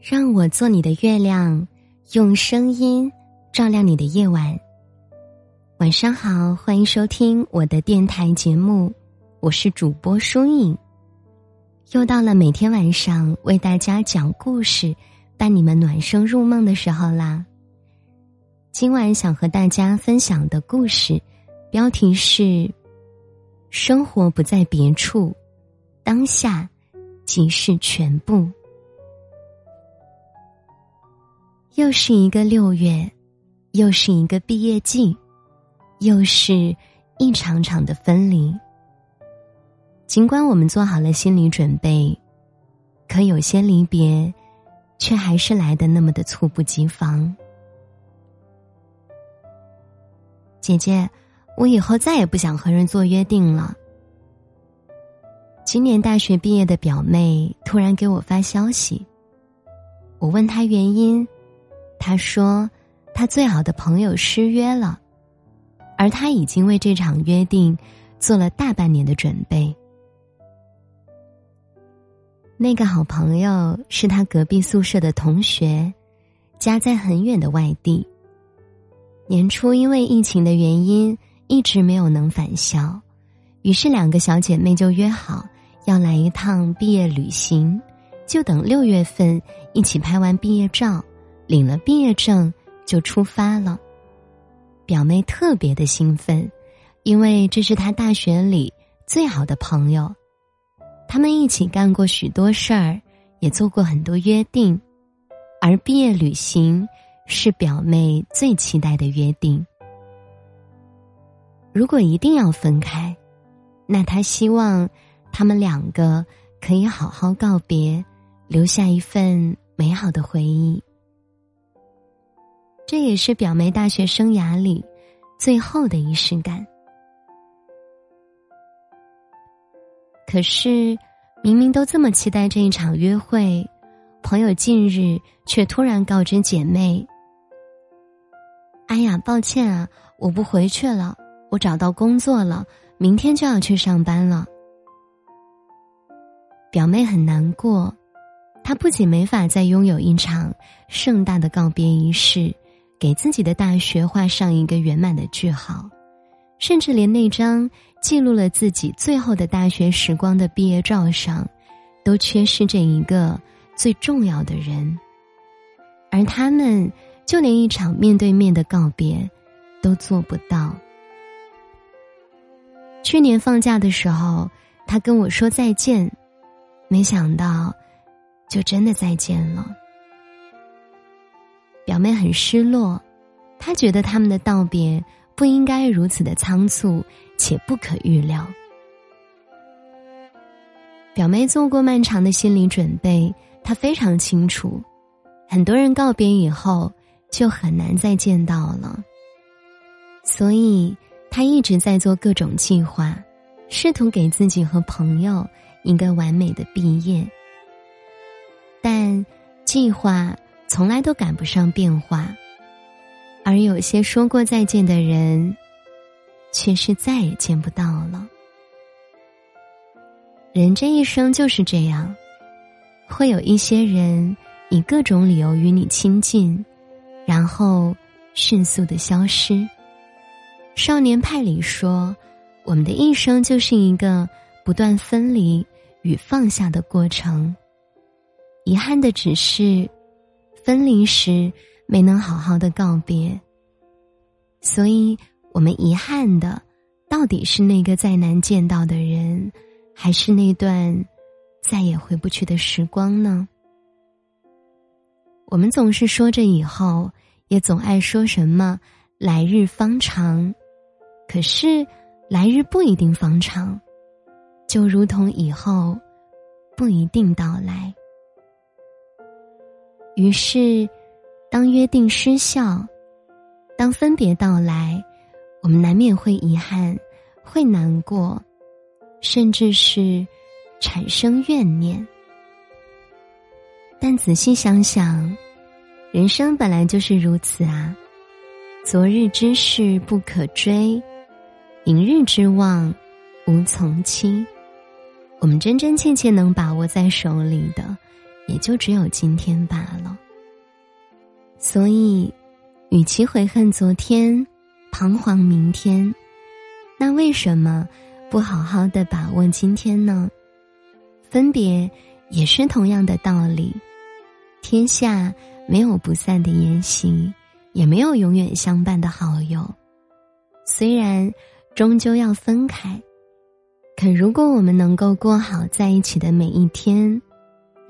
让我做你的月亮，用声音照亮你的夜晚。晚上好，欢迎收听我的电台节目，我是主播舒影。又到了每天晚上为大家讲故事、伴你们暖声入梦的时候啦。今晚想和大家分享的故事，标题是：生活不在别处，当下即是全部。又是一个六月，又是一个毕业季，又是一场场的分离。尽管我们做好了心理准备，可有些离别，却还是来的那么的猝不及防。姐姐，我以后再也不想和人做约定了。今年大学毕业的表妹突然给我发消息，我问她原因。他说：“他最好的朋友失约了，而他已经为这场约定做了大半年的准备。那个好朋友是他隔壁宿舍的同学，家在很远的外地。年初因为疫情的原因，一直没有能返校，于是两个小姐妹就约好要来一趟毕业旅行，就等六月份一起拍完毕业照。”领了毕业证就出发了，表妹特别的兴奋，因为这是她大学里最好的朋友，他们一起干过许多事儿，也做过很多约定，而毕业旅行是表妹最期待的约定。如果一定要分开，那她希望他们两个可以好好告别，留下一份美好的回忆。这也是表妹大学生涯里最后的仪式感。可是，明明都这么期待这一场约会，朋友近日却突然告知姐妹：“哎呀，抱歉啊，我不回去了，我找到工作了，明天就要去上班了。”表妹很难过，她不仅没法再拥有一场盛大的告别仪式。给自己的大学画上一个圆满的句号，甚至连那张记录了自己最后的大学时光的毕业照上，都缺失这一个最重要的人。而他们就连一场面对面的告别都做不到。去年放假的时候，他跟我说再见，没想到，就真的再见了。表妹很失落，她觉得他们的道别不应该如此的仓促且不可预料。表妹做过漫长的心理准备，她非常清楚，很多人告别以后就很难再见到了，所以她一直在做各种计划，试图给自己和朋友一个完美的毕业，但计划。从来都赶不上变化，而有些说过再见的人，却是再也见不到了。人这一生就是这样，会有一些人以各种理由与你亲近，然后迅速的消失。少年派里说，我们的一生就是一个不断分离与放下的过程。遗憾的只是。分离时没能好好的告别，所以我们遗憾的，到底是那个再难见到的人，还是那段再也回不去的时光呢？我们总是说着以后，也总爱说什么来日方长，可是来日不一定方长，就如同以后不一定到来。于是，当约定失效，当分别到来，我们难免会遗憾，会难过，甚至是产生怨念。但仔细想想，人生本来就是如此啊！昨日之事不可追，明日之望无从期。我们真真切切能把握在手里的。也就只有今天罢了。所以，与其悔恨昨天，彷徨明天，那为什么不好好的把握今天呢？分别也是同样的道理。天下没有不散的筵席，也没有永远相伴的好友。虽然终究要分开，可如果我们能够过好在一起的每一天，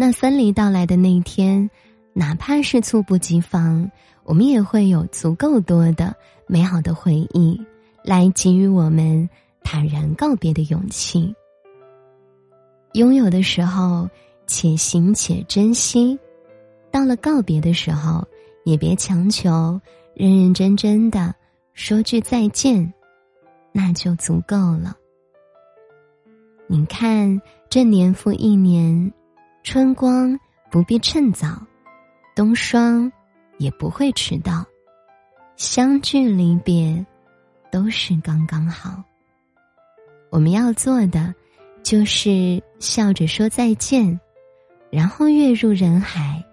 那分离到来的那一天，哪怕是猝不及防，我们也会有足够多的美好的回忆，来给予我们坦然告别的勇气。拥有的时候，且行且珍惜。到了告别的时候，也别强求，认认真真的说句再见，那就足够了。你看，这年复一年，春光不必趁早，冬霜也不会迟到，相聚离别都是刚刚好。我们要做的，就是笑着说再见，然后跃入人海。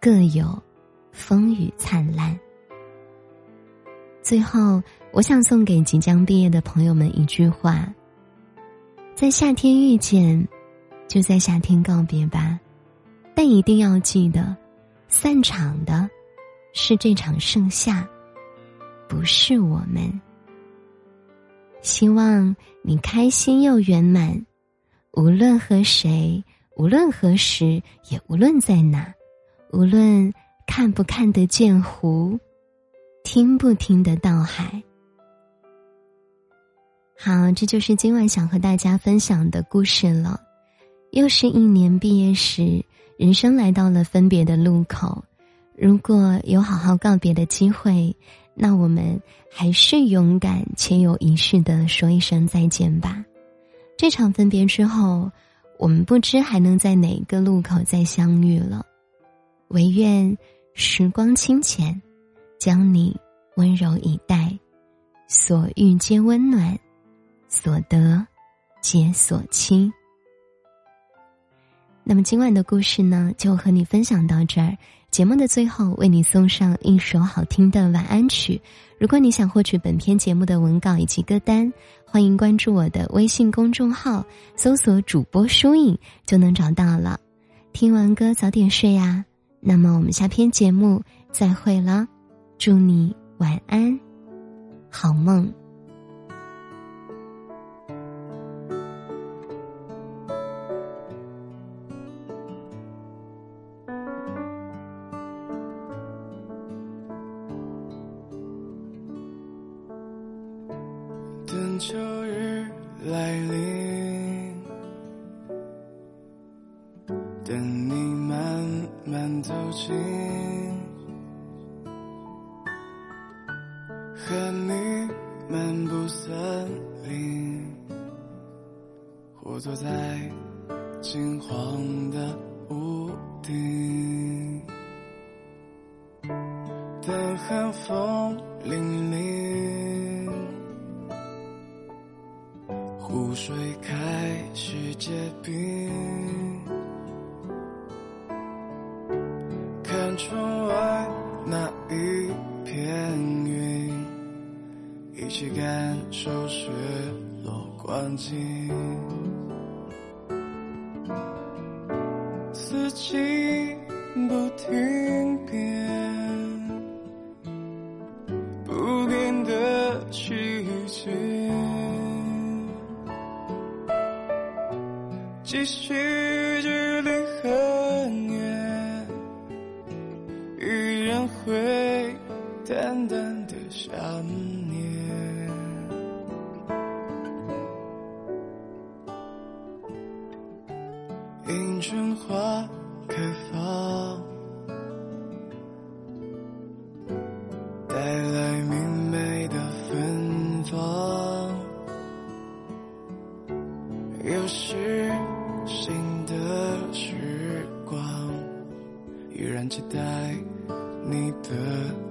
各有风雨灿烂。最后，我想送给即将毕业的朋友们一句话：在夏天遇见，就在夏天告别吧。但一定要记得，散场的是这场盛夏，不是我们。希望你开心又圆满，无论和谁，无论何时，也无论在哪。无论看不看得见湖，听不听得到海。好，这就是今晚想和大家分享的故事了。又是一年毕业时，人生来到了分别的路口。如果有好好告别的机会，那我们还是勇敢且有仪式的说一声再见吧。这场分别之后，我们不知还能在哪个路口再相遇了。唯愿时光清浅，将你温柔以待，所遇皆温暖，所得皆所期。那么今晚的故事呢，就和你分享到这儿。节目的最后，为你送上一首好听的晚安曲。如果你想获取本篇节目的文稿以及歌单，欢迎关注我的微信公众号，搜索主播书影就能找到了。听完歌早点睡呀。那么我们下篇节目再会了，祝你晚安，好梦。你。慢慢走近，和你漫步森林，或坐在金黄的屋顶，等寒风凛凛，湖水开始结冰。窗外那一片云，一起感受雪落光景。四季不停变，不变的奇迹，继续迎春花开放，带来明媚的芬芳，又是新的时光，依然期待。你的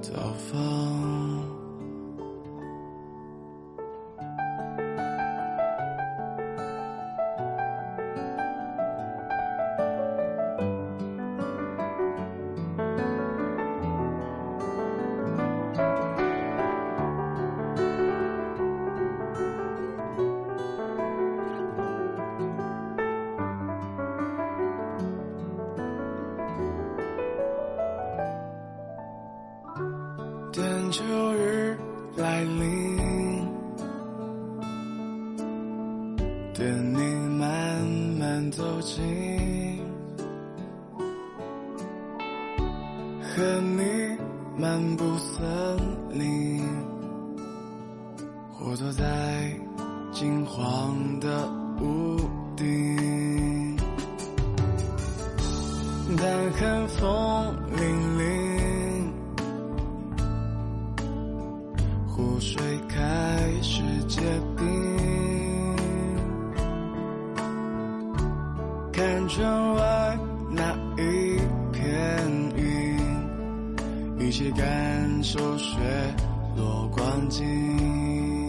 造访。秋日来临，等你慢慢走近，和你漫步森林，或坐在金黄的屋顶，但寒风起感受雪落光景。